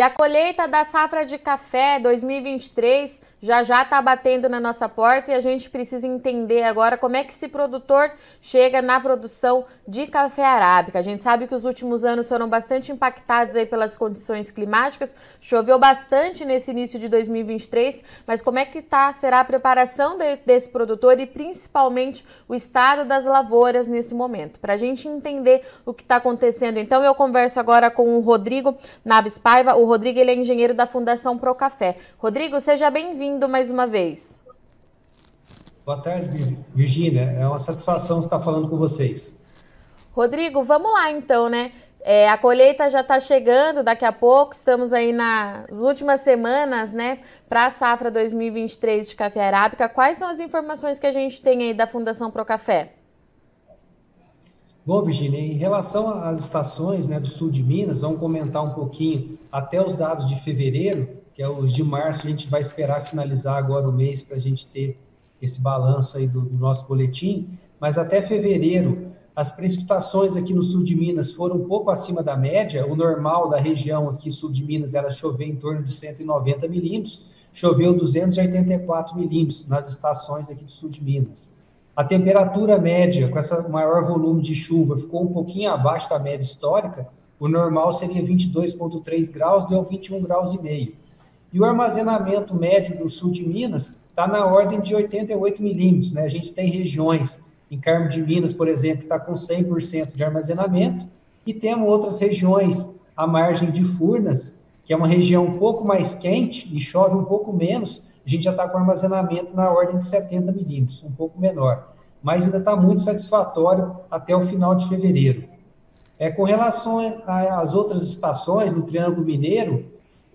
E a colheita da safra de café 2023 já já está batendo na nossa porta e a gente precisa entender agora como é que esse produtor chega na produção de café arábica. A gente sabe que os últimos anos foram bastante impactados aí pelas condições climáticas, choveu bastante nesse início de 2023, mas como é que tá, será a preparação desse, desse produtor e principalmente o estado das lavouras nesse momento? Para a gente entender o que está acontecendo, então eu converso agora com o Rodrigo Naves Paiva. O Rodrigo ele é engenheiro da Fundação Procafé. Rodrigo, seja bem-vindo mais uma vez. Boa tarde, Virgínia. É uma satisfação estar falando com vocês. Rodrigo, vamos lá então, né? É, a colheita já está chegando daqui a pouco, estamos aí nas últimas semanas, né, para a safra 2023 de café arábica. Quais são as informações que a gente tem aí da Fundação Procafé? Bom, Virginia, em relação às estações né, do sul de Minas, vamos comentar um pouquinho até os dados de fevereiro que é os de março, a gente vai esperar finalizar agora o mês para a gente ter esse balanço aí do, do, nosso boletim, mas até fevereiro, as precipitações aqui no sul de Minas foram um pouco acima da média, o normal da região aqui sul de Minas era chover em torno de 190 milímetros, choveu 284 milímetros nas estações aqui do sul de Minas. A temperatura média, com esse maior volume de chuva, ficou um pouquinho abaixo da média histórica, o normal seria 22,3 graus, deu 21 graus e meio. E o armazenamento médio do sul de Minas está na ordem de 88 milímetros. Né? A gente tem regiões, em Carmo de Minas, por exemplo, que está com 100% de armazenamento, e temos outras regiões à margem de Furnas, que é uma região um pouco mais quente e chove um pouco menos, a gente já está com armazenamento na ordem de 70 milímetros, um pouco menor. Mas ainda está muito satisfatório até o final de fevereiro. É, com relação às outras estações, no Triângulo Mineiro,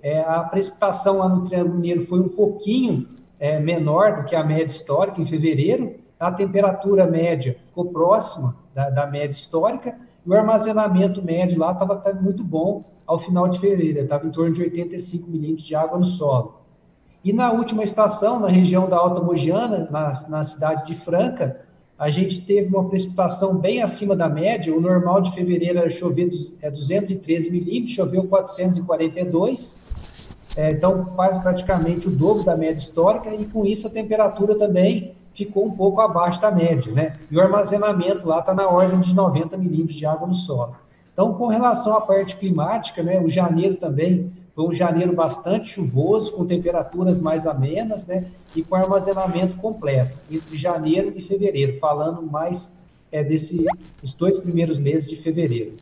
é, a precipitação lá no Triângulo Mineiro foi um pouquinho é, menor do que a média histórica em fevereiro, a temperatura média ficou próxima da, da média histórica e o armazenamento médio lá estava muito bom ao final de fevereiro, estava em torno de 85 milímetros de água no solo. E na última estação, na região da Alta Mogiana, na, na cidade de Franca, a gente teve uma precipitação bem acima da média. O normal de fevereiro era chover é 213 milímetros, choveu 442 é, então faz praticamente o dobro da média histórica e com isso a temperatura também ficou um pouco abaixo da média, né? E o armazenamento lá está na ordem de 90 milímetros de água no solo. Então, com relação à parte climática, né, o janeiro também foi um janeiro bastante chuvoso, com temperaturas mais amenas, né, e com armazenamento completo, entre janeiro e fevereiro, falando mais é, desses dois primeiros meses de fevereiro.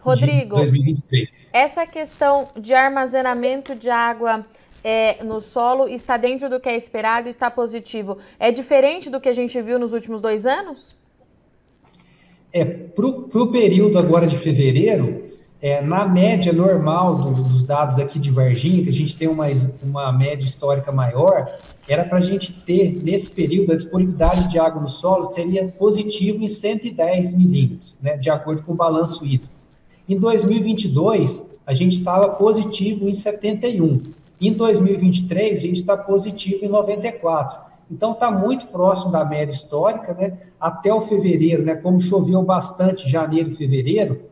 Rodrigo, 2023. essa questão de armazenamento de água é, no solo está dentro do que é esperado, está positivo. É diferente do que a gente viu nos últimos dois anos? É, para o período agora de fevereiro, é, na média normal do, dos dados aqui de Varginha, que a gente tem uma, uma média histórica maior, era para a gente ter, nesse período, a disponibilidade de água no solo seria positivo em 110 milímetros, né, de acordo com o balanço hídrico. Em 2022, a gente estava positivo em 71. Em 2023, a gente está positivo em 94. Então, está muito próximo da média histórica, né? Até o fevereiro, né? Como choveu bastante janeiro e fevereiro,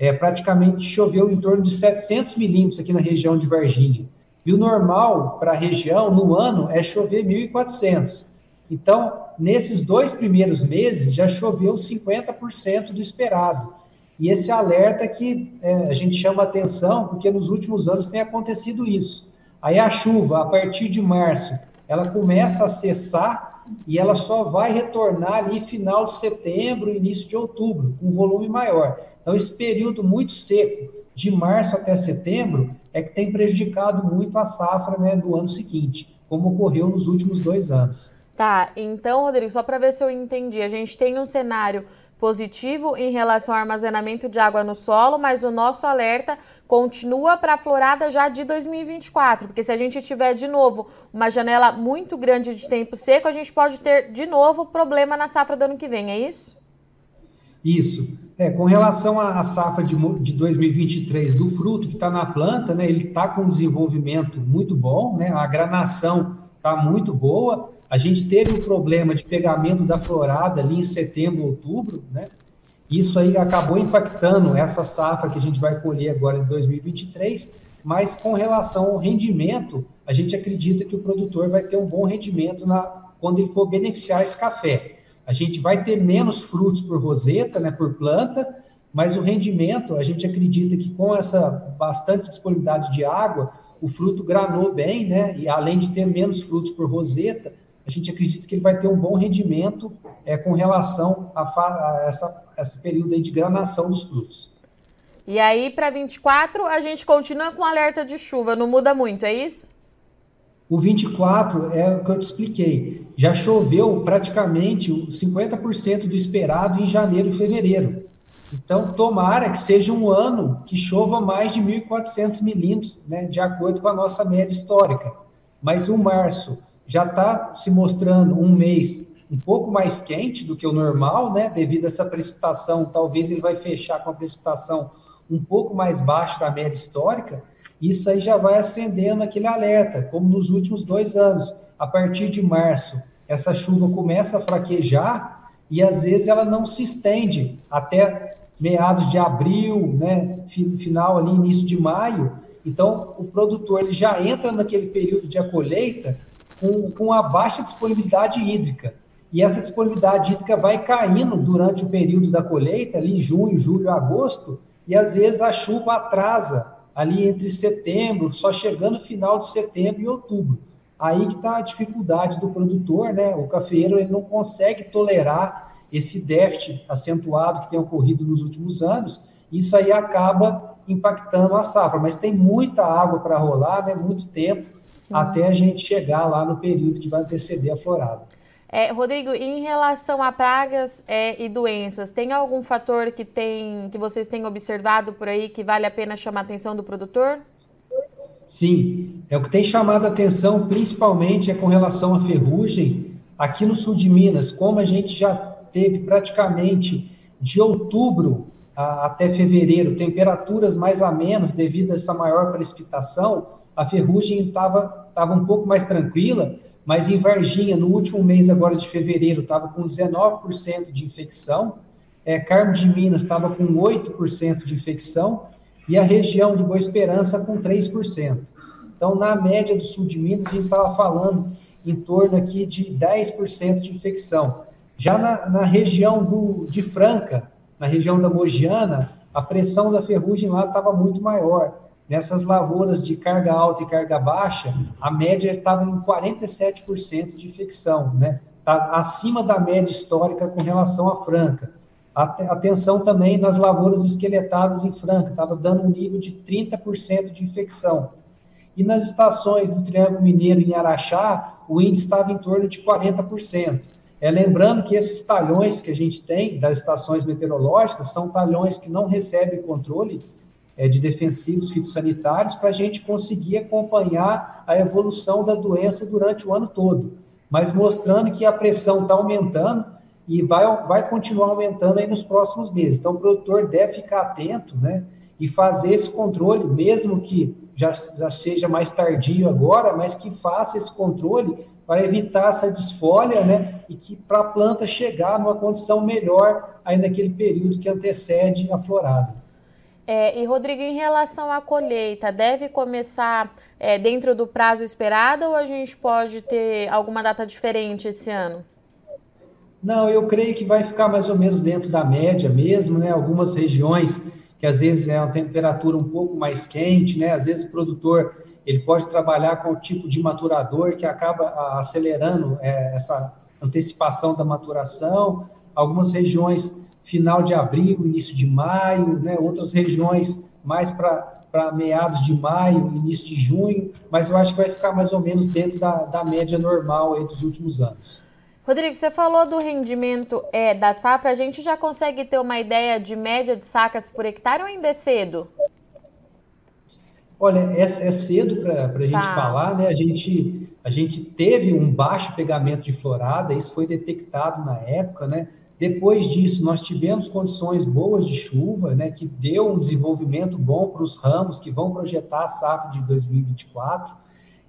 é, praticamente choveu em torno de 700 milímetros aqui na região de Varginha. E o normal para a região, no ano, é chover 1.400. Então, nesses dois primeiros meses, já choveu 50% do esperado. E esse alerta que é, a gente chama atenção, porque nos últimos anos tem acontecido isso. Aí a chuva, a partir de março, ela começa a cessar e ela só vai retornar ali final de setembro, início de outubro, com um volume maior. Então, esse período muito seco, de março até setembro, é que tem prejudicado muito a safra né, do ano seguinte, como ocorreu nos últimos dois anos. Tá, então, Rodrigo, só para ver se eu entendi, a gente tem um cenário positivo em relação ao armazenamento de água no solo, mas o nosso alerta continua para a florada já de 2024, porque se a gente tiver de novo uma janela muito grande de tempo seco, a gente pode ter de novo problema na safra do ano que vem, é isso? Isso. É, com relação à safra de, de 2023 do fruto que está na planta, né, ele está com um desenvolvimento muito bom, né, a granação está muito boa, a gente teve um problema de pegamento da florada ali em setembro, outubro, né? Isso aí acabou impactando essa safra que a gente vai colher agora em 2023, mas com relação ao rendimento, a gente acredita que o produtor vai ter um bom rendimento na, quando ele for beneficiar esse café. A gente vai ter menos frutos por roseta, né, por planta, mas o rendimento, a gente acredita que com essa bastante disponibilidade de água, o fruto granou bem, né? E além de ter menos frutos por roseta, a gente acredita que ele vai ter um bom rendimento é, com relação a, a essa, esse período aí de granação dos frutos. E aí, para 24, a gente continua com alerta de chuva, não muda muito, é isso? O 24 é o que eu te expliquei. Já choveu praticamente 50% do esperado em janeiro e fevereiro. Então, tomara que seja um ano que chova mais de 1.400 milímetros, né, de acordo com a nossa média histórica. Mas o março já está se mostrando um mês um pouco mais quente do que o normal, né, devido a essa precipitação. Talvez ele vai fechar com a precipitação um pouco mais baixa da média histórica. Isso aí já vai acendendo aquele alerta, como nos últimos dois anos. A partir de março, essa chuva começa a fraquejar e às vezes ela não se estende até meados de abril, né, final ali, início de maio. Então, o produtor ele já entra naquele período de colheita com, com a baixa disponibilidade hídrica. E essa disponibilidade hídrica vai caindo durante o período da colheita, ali em junho, julho, agosto, e às vezes a chuva atrasa ali entre setembro, só chegando final de setembro e outubro. Aí que está a dificuldade do produtor, né? O cafeeiro ele não consegue tolerar esse déficit acentuado que tem ocorrido nos últimos anos, isso aí acaba impactando a safra. Mas tem muita água para rolar, né, muito tempo, Sim. até a gente chegar lá no período que vai anteceder a florada. É, Rodrigo, em relação a pragas é, e doenças, tem algum fator que, tem, que vocês têm observado por aí que vale a pena chamar a atenção do produtor? Sim, é o que tem chamado a atenção principalmente é com relação à ferrugem. Aqui no sul de Minas, como a gente já teve praticamente de outubro a, até fevereiro temperaturas mais amenas devido a essa maior precipitação, a ferrugem estava tava um pouco mais tranquila, mas em Varginha, no último mês agora de fevereiro, estava com 19% de infecção, é, Carmo de Minas estava com 8% de infecção, e a região de Boa Esperança com 3%. Então, na média do sul de Minas, a gente estava falando em torno aqui de 10% de infecção. Já na, na região do, de Franca, na região da Mogiana, a pressão da ferrugem lá estava muito maior. Nessas lavouras de carga alta e carga baixa, a média estava em 47% de infecção, né? Tá acima da média histórica com relação à Franca. Atenção também nas lavouras esqueletadas em Franca, estava dando um nível de 30% de infecção. E nas estações do Triângulo Mineiro em Araxá, o índice estava em torno de 40%. É, lembrando que esses talhões que a gente tem das estações meteorológicas são talhões que não recebem controle é, de defensivos fitossanitários para a gente conseguir acompanhar a evolução da doença durante o ano todo, mas mostrando que a pressão está aumentando e vai, vai continuar aumentando aí nos próximos meses. Então, o produtor deve ficar atento, né? E fazer esse controle, mesmo que já, já seja mais tardio agora, mas que faça esse controle para evitar essa desfolha, né? E que para a planta chegar numa condição melhor aí naquele período que antecede a florada. É, e Rodrigo, em relação à colheita, deve começar é, dentro do prazo esperado ou a gente pode ter alguma data diferente esse ano? Não, eu creio que vai ficar mais ou menos dentro da média mesmo, né? Algumas regiões que às vezes é uma temperatura um pouco mais quente, né? Às vezes o produtor ele pode trabalhar com o tipo de maturador que acaba acelerando é, essa antecipação da maturação. Algumas regiões, final de abril, início de maio, né? outras regiões mais para meados de maio, início de junho, mas eu acho que vai ficar mais ou menos dentro da, da média normal aí dos últimos anos. Rodrigo, você falou do rendimento é, da safra, a gente já consegue ter uma ideia de média de sacas por hectare ou ainda é cedo? Olha, é, é cedo para a gente tá. falar, né? A gente, a gente teve um baixo pegamento de florada, isso foi detectado na época, né? Depois disso, nós tivemos condições boas de chuva, né? Que deu um desenvolvimento bom para os ramos que vão projetar a safra de 2024.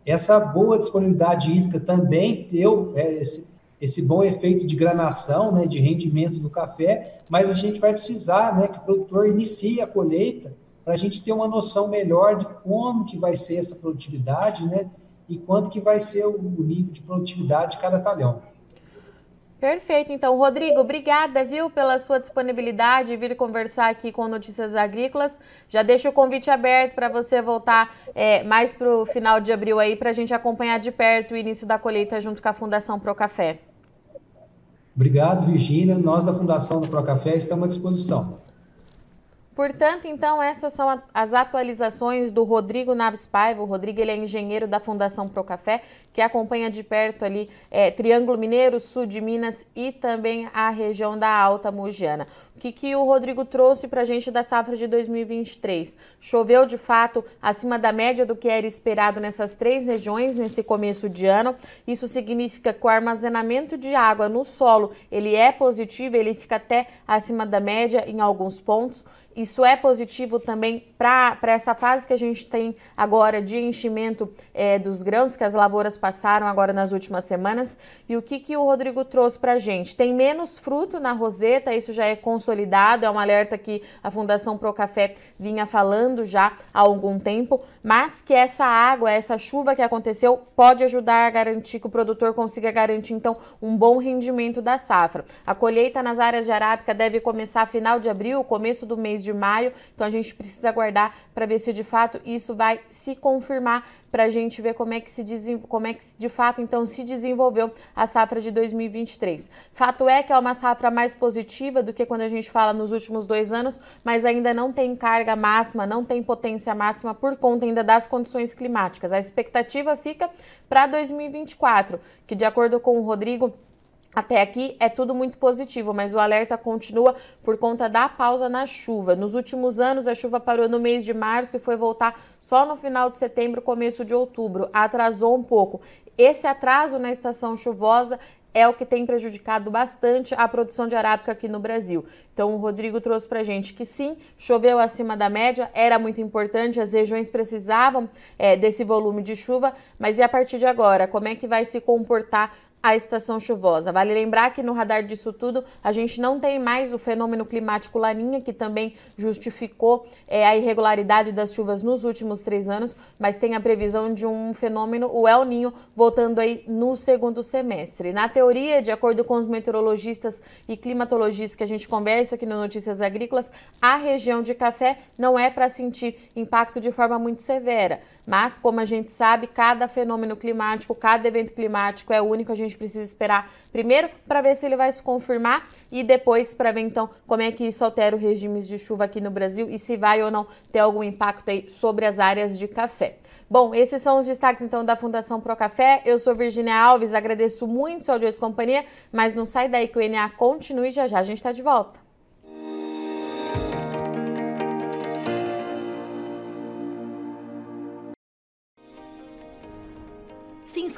Essa boa disponibilidade hídrica também deu é, esse, esse bom efeito de granação, né? De rendimento do café, mas a gente vai precisar, né? Que o produtor inicie a colheita para a gente ter uma noção melhor de como que vai ser essa produtividade, né? E quanto que vai ser o nível de produtividade de cada talhão. Perfeito, então, Rodrigo, obrigada, viu, pela sua disponibilidade vir conversar aqui com Notícias Agrícolas. Já deixo o convite aberto para você voltar é, mais para o final de abril aí, para a gente acompanhar de perto o início da colheita junto com a Fundação Procafé. Obrigado, Virgínia. Nós da Fundação do Procafé estamos à disposição. Portanto, então, essas são as atualizações do Rodrigo Naves Paiva. O Rodrigo ele é engenheiro da Fundação Procafé, que acompanha de perto ali é, Triângulo Mineiro, sul de Minas e também a região da Alta Mugiana. O que, que o Rodrigo trouxe para a gente da safra de 2023? Choveu de fato acima da média do que era esperado nessas três regiões nesse começo de ano. Isso significa que o armazenamento de água no solo ele é positivo, ele fica até acima da média em alguns pontos. Isso é positivo também para essa fase que a gente tem agora de enchimento é, dos grãos que as lavouras passaram agora nas últimas semanas. E o que, que o Rodrigo trouxe para a gente? Tem menos fruto na roseta, isso já é consolidado, é um alerta que a Fundação Procafé vinha falando já há algum tempo, mas que essa água, essa chuva que aconteceu, pode ajudar a garantir que o produtor consiga garantir então um bom rendimento da safra. A colheita nas áreas de arábica deve começar final de abril, começo do mês de maio. Então a gente precisa aguardar para ver se de fato isso vai se confirmar para a gente ver como é que se como é que de fato então se desenvolveu a safra de 2023. Fato é que é uma safra mais positiva do que quando a gente fala nos últimos dois anos, mas ainda não tem carga máxima, não tem potência máxima por conta ainda das condições climáticas. A expectativa fica para 2024, que de acordo com o Rodrigo até aqui é tudo muito positivo, mas o alerta continua por conta da pausa na chuva. Nos últimos anos, a chuva parou no mês de março e foi voltar só no final de setembro, começo de outubro. Atrasou um pouco. Esse atraso na estação chuvosa é o que tem prejudicado bastante a produção de arábica aqui no Brasil. Então, o Rodrigo trouxe para gente que sim, choveu acima da média, era muito importante, as regiões precisavam é, desse volume de chuva, mas e a partir de agora, como é que vai se comportar a estação chuvosa. Vale lembrar que no radar disso tudo a gente não tem mais o fenômeno climático Laninha, que também justificou é, a irregularidade das chuvas nos últimos três anos, mas tem a previsão de um fenômeno, o El Ninho, voltando aí no segundo semestre. Na teoria, de acordo com os meteorologistas e climatologistas que a gente conversa aqui no Notícias Agrícolas, a região de café não é para sentir impacto de forma muito severa. Mas, como a gente sabe, cada fenômeno climático, cada evento climático é único, a gente precisa esperar primeiro para ver se ele vai se confirmar e depois para ver então como é que isso altera os regimes de chuva aqui no Brasil e se vai ou não ter algum impacto aí sobre as áreas de café. Bom, esses são os destaques então da Fundação Procafé. Eu sou Virginia Alves, agradeço muito sua audiência e companhia, mas não sai daí que o NA continue já já a gente está de volta.